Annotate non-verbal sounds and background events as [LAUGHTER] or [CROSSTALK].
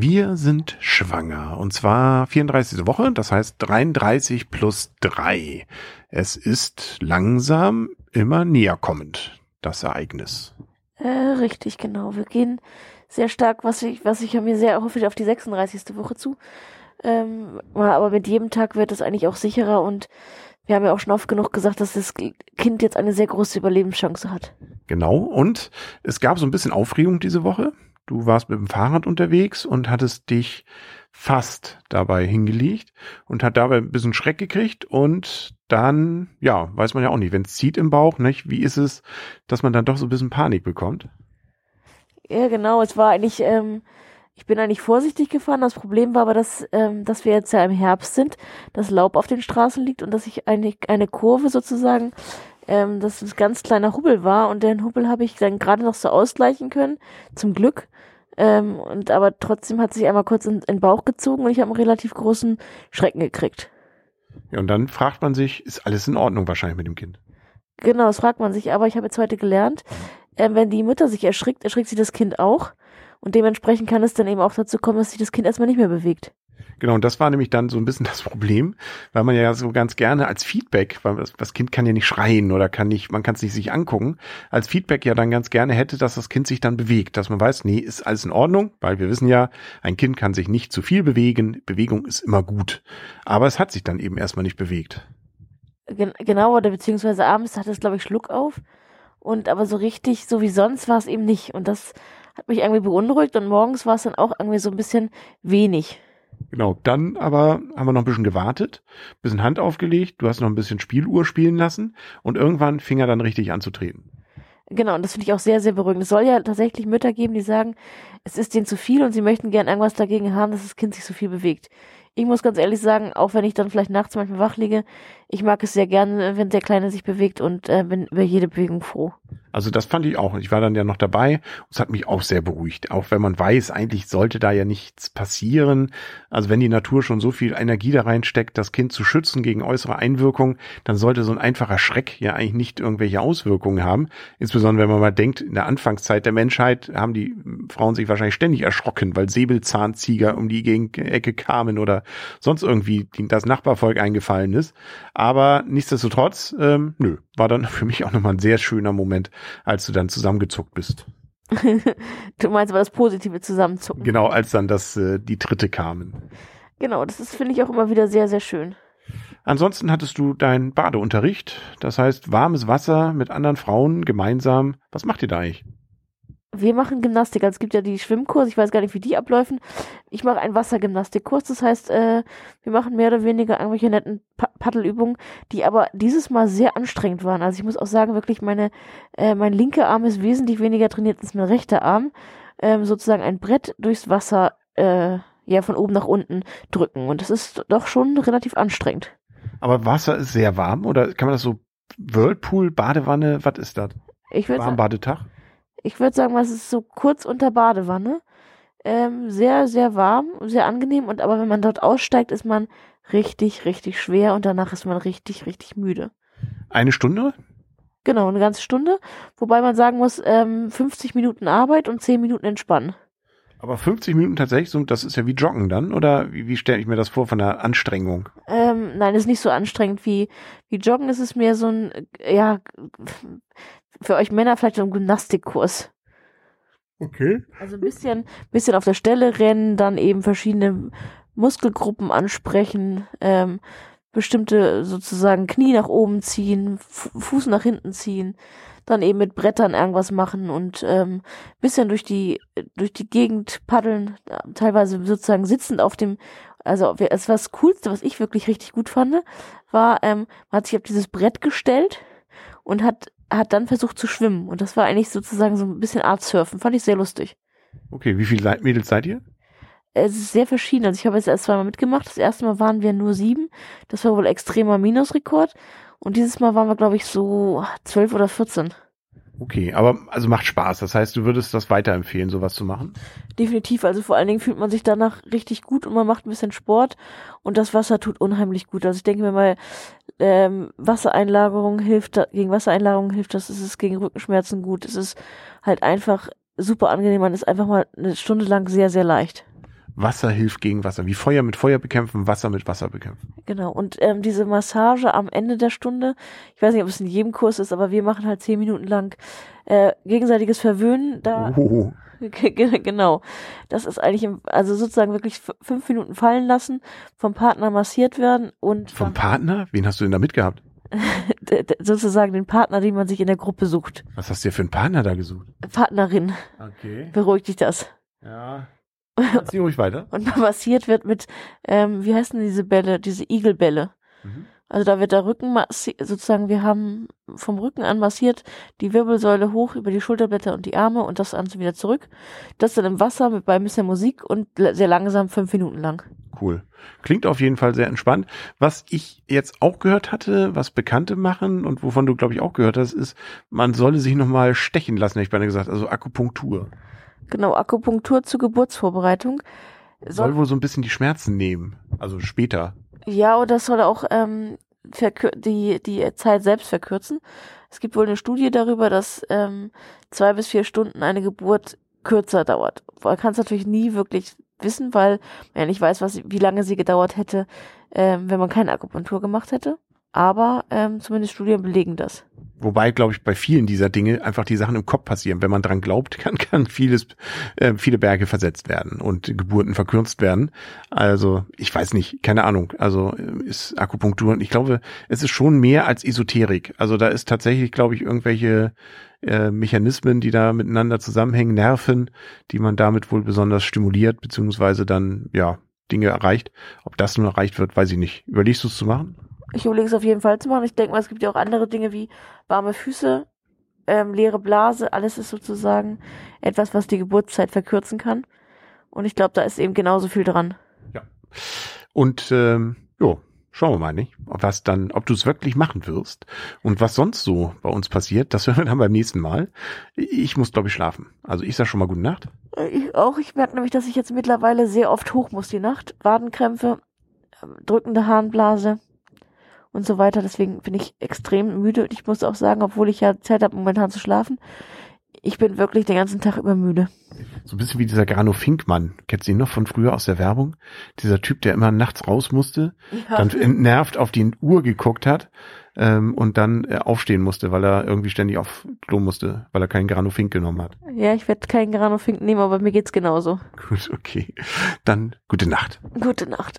Wir sind schwanger und zwar 34. Woche, das heißt 33 plus 3. Es ist langsam immer näher kommend, das Ereignis. Äh, richtig, genau. Wir gehen sehr stark, was ich, was ich mir sehr hoffe, auf die 36. Woche zu. Ähm, aber mit jedem Tag wird es eigentlich auch sicherer und wir haben ja auch schon oft genug gesagt, dass das Kind jetzt eine sehr große Überlebenschance hat. Genau. Und es gab so ein bisschen Aufregung diese Woche. Du warst mit dem Fahrrad unterwegs und hattest dich fast dabei hingelegt und hat dabei ein bisschen Schreck gekriegt und dann, ja, weiß man ja auch nicht, wenn es zieht im Bauch, nicht? Wie ist es, dass man dann doch so ein bisschen Panik bekommt? Ja, genau. Es war eigentlich, ähm, ich bin eigentlich vorsichtig gefahren. Das Problem war aber, dass, ähm, dass wir jetzt ja im Herbst sind, dass Laub auf den Straßen liegt und dass ich eine, eine Kurve sozusagen, ähm, dass es ganz kleiner Hubbel war und den Hubbel habe ich dann gerade noch so ausgleichen können, zum Glück. Ähm, und aber trotzdem hat sich einmal kurz in, in den Bauch gezogen und ich habe einen relativ großen Schrecken gekriegt. Ja, und dann fragt man sich, ist alles in Ordnung wahrscheinlich mit dem Kind? Genau, das fragt man sich. Aber ich habe jetzt heute gelernt, äh, wenn die Mutter sich erschrickt, erschrickt sich das Kind auch. Und dementsprechend kann es dann eben auch dazu kommen, dass sich das Kind erstmal nicht mehr bewegt. Genau, und das war nämlich dann so ein bisschen [LAUGHS] das Problem, weil man ja so ganz gerne als Feedback, weil das, Kind kann ja nicht schreien oder kann nicht, man kann es nicht sich angucken, als Feedback ja dann ganz gerne hätte, dass das Kind sich dann bewegt, dass man weiß, nee, ist alles in Ordnung, weil wir wissen ja, ein Kind kann sich nicht zu viel bewegen, Bewegung ist immer gut. Aber es hat sich dann eben erstmal nicht bewegt. Gen genau, oder beziehungsweise abends hat es, glaube ich, Schluck auf. Und aber so richtig, so wie sonst war es eben nicht. Und das hat mich irgendwie beunruhigt und morgens war es dann auch irgendwie so ein bisschen wenig. Genau, dann aber haben wir noch ein bisschen gewartet, bisschen Hand aufgelegt, du hast noch ein bisschen Spieluhr spielen lassen und irgendwann fing er dann richtig an zu treten. Genau, und das finde ich auch sehr, sehr beruhigend. Es soll ja tatsächlich Mütter geben, die sagen, es ist denen zu viel und sie möchten gern irgendwas dagegen haben, dass das Kind sich so viel bewegt ich muss ganz ehrlich sagen, auch wenn ich dann vielleicht nachts manchmal wach liege, ich mag es sehr gerne, wenn der Kleine sich bewegt und äh, bin über jede Bewegung froh. Also das fand ich auch. Ich war dann ja noch dabei und es hat mich auch sehr beruhigt. Auch wenn man weiß, eigentlich sollte da ja nichts passieren. Also wenn die Natur schon so viel Energie da reinsteckt, das Kind zu schützen gegen äußere Einwirkungen, dann sollte so ein einfacher Schreck ja eigentlich nicht irgendwelche Auswirkungen haben. Insbesondere wenn man mal denkt, in der Anfangszeit der Menschheit haben die Frauen sich wahrscheinlich ständig erschrocken, weil Säbelzahnzieger um die Ecke kamen oder sonst irgendwie das Nachbarvolk eingefallen ist. Aber nichtsdestotrotz, ähm, nö, war dann [LAUGHS] für mich auch nochmal ein sehr schöner Moment, als du dann zusammengezuckt bist. [LAUGHS] du meinst aber das positive Zusammenzucken. Genau, als dann das, äh, die Tritte kamen. Genau, das ist, finde ich, auch immer wieder sehr, sehr schön. Ansonsten hattest du deinen Badeunterricht, das heißt warmes Wasser mit anderen Frauen gemeinsam. Was macht ihr da eigentlich? Wir machen Gymnastik. Also es gibt ja die Schwimmkurse, ich weiß gar nicht, wie die abläufen. Ich mache einen Wassergymnastikkurs, das heißt, äh, wir machen mehr oder weniger irgendwelche netten pa Paddelübungen, die aber dieses Mal sehr anstrengend waren. Also ich muss auch sagen, wirklich, meine, äh, mein linker Arm ist wesentlich weniger trainiert als mein rechter Arm. Ähm, sozusagen ein Brett durchs Wasser, äh, ja, von oben nach unten drücken. Und das ist doch schon relativ anstrengend. Aber Wasser ist sehr warm oder kann man das so Whirlpool, Badewanne, was ist das? Ich würde Warmbadetag? Ich würde sagen, es ist so kurz unter Badewanne. Ähm, sehr, sehr warm, sehr angenehm. Und aber wenn man dort aussteigt, ist man richtig, richtig schwer und danach ist man richtig, richtig müde. Eine Stunde? Genau, eine ganze Stunde. Wobei man sagen muss, ähm, 50 Minuten Arbeit und 10 Minuten entspannen. Aber 50 Minuten tatsächlich, so, das ist ja wie Joggen dann? Oder wie, wie stelle ich mir das vor von der Anstrengung? Ähm, nein, ist nicht so anstrengend wie, wie Joggen. Es ist mehr so ein, ja, für euch Männer vielleicht so ein Gymnastikkurs. Okay. Also ein bisschen, bisschen auf der Stelle rennen, dann eben verschiedene Muskelgruppen ansprechen, ähm, bestimmte sozusagen Knie nach oben ziehen, Fuß nach hinten ziehen, dann eben mit Brettern irgendwas machen und ähm, bisschen durch die durch die Gegend paddeln, teilweise sozusagen sitzend auf dem, also es war das Coolste, was ich wirklich richtig gut fand, war, ähm, man hat sich auf dieses Brett gestellt und hat hat dann versucht zu schwimmen. Und das war eigentlich sozusagen so ein bisschen Art Surfen. Fand ich sehr lustig. Okay, wie viele Mädels seid ihr? Es ist sehr verschieden. Also ich habe jetzt erst zweimal mitgemacht. Das erste Mal waren wir nur sieben. Das war wohl extremer Minusrekord. Und dieses Mal waren wir, glaube ich, so zwölf oder vierzehn. Okay, aber also macht Spaß. Das heißt, du würdest das weiterempfehlen, sowas zu machen? Definitiv. Also vor allen Dingen fühlt man sich danach richtig gut und man macht ein bisschen Sport und das Wasser tut unheimlich gut. Also ich denke mir mal, ähm, Wassereinlagerung hilft, gegen Wassereinlagerung hilft das, es ist gegen Rückenschmerzen gut. Es ist halt einfach super angenehm. Man ist einfach mal eine Stunde lang sehr, sehr leicht. Wasser hilft gegen Wasser. Wie Feuer mit Feuer bekämpfen, Wasser mit Wasser bekämpfen. Genau. Und ähm, diese Massage am Ende der Stunde, ich weiß nicht, ob es in jedem Kurs ist, aber wir machen halt zehn Minuten lang äh, gegenseitiges Verwöhnen. Da Oh, [LAUGHS] genau. Das ist eigentlich, im, also sozusagen wirklich fünf Minuten fallen lassen, vom Partner massiert werden und vom Partner? Wen hast du denn da mitgehabt? [LAUGHS] sozusagen den Partner, den man sich in der Gruppe sucht. Was hast du dir für einen Partner da gesucht? Partnerin, Okay. beruhigt dich das. Ja. [LAUGHS] Zieh ruhig weiter. Und massiert wird mit, ähm, wie heißen diese Bälle, diese Igelbälle. Mhm. Also da wird der Rücken massi- sozusagen, wir haben vom Rücken an massiert die Wirbelsäule hoch über die Schulterblätter und die Arme und das Ganze wieder zurück. Das dann im Wasser mit bei ein bisschen Musik und sehr langsam fünf Minuten lang. Cool. Klingt auf jeden Fall sehr entspannt. Was ich jetzt auch gehört hatte, was Bekannte machen und wovon du, glaube ich, auch gehört hast, ist, man solle sich nochmal stechen lassen, hätte ich beinahe gesagt. Also Akupunktur. Genau, Akupunktur zur Geburtsvorbereitung. Soll wohl so ein bisschen die Schmerzen nehmen. Also später. Ja, und das soll auch ähm, die, die Zeit selbst verkürzen. Es gibt wohl eine Studie darüber, dass ähm, zwei bis vier Stunden eine Geburt kürzer dauert. Man kann es natürlich nie wirklich wissen, weil man ja nicht weiß, was, wie lange sie gedauert hätte, ähm, wenn man keine Akupunktur gemacht hätte. Aber ähm, zumindest Studien belegen das. Wobei, glaube ich, bei vielen dieser Dinge einfach die Sachen im Kopf passieren. Wenn man dran glaubt, [LAUGHS] kann, kann vieles, äh, viele Berge versetzt werden und Geburten verkürzt werden. Also, ich weiß nicht, keine Ahnung. Also äh, ist Akupunktur, und ich glaube, es ist schon mehr als Esoterik. Also da ist tatsächlich, glaube ich, irgendwelche äh, Mechanismen, die da miteinander zusammenhängen, Nerven, die man damit wohl besonders stimuliert, beziehungsweise dann, ja, Dinge erreicht. Ob das nun erreicht wird, weiß ich nicht. Überlegst du es zu machen? Ich überlege es auf jeden Fall zu machen. Ich denke mal, es gibt ja auch andere Dinge wie warme Füße, ähm, leere Blase. Alles ist sozusagen etwas, was die Geburtszeit verkürzen kann. Und ich glaube, da ist eben genauso viel dran. Und ähm, jo, schauen wir mal, nicht? Ob was dann, ob du es wirklich machen wirst und was sonst so bei uns passiert, das [LAUGHS] hören wir dann beim nächsten Mal. Ich muss, glaube ich, schlafen. Also ich sag schon mal gute Nacht. Äh, Ich auch. Ich merke nämlich, dass ich jetzt mittlerweile sehr oft hoch muss die Nacht. Wadenkrämpfe, ähm, drückende Harnblase und so weiter. Deswegen bin ich extrem müde. Und ich muss auch sagen, obwohl ich ja Zeit habe, momentan zu schlafen, ich bin wirklich den ganzen Tag über müde. So ein bisschen wie dieser Grano Finkmann. Kennst du ihn noch von früher aus der Werbung? Dieser Typ, der immer nachts raus musste, dann entnervt auf die Uhr geguckt hat ähm, und dann äh, aufstehen musste, weil er irgendwie ständig auf Klo musste, weil er keinen Grano Fink genommen hat. Ja, ich werde keinen Grano Fink nehmen, aber mir geht's genauso. Gut, okay. Dann gute Nacht. Gute Nacht.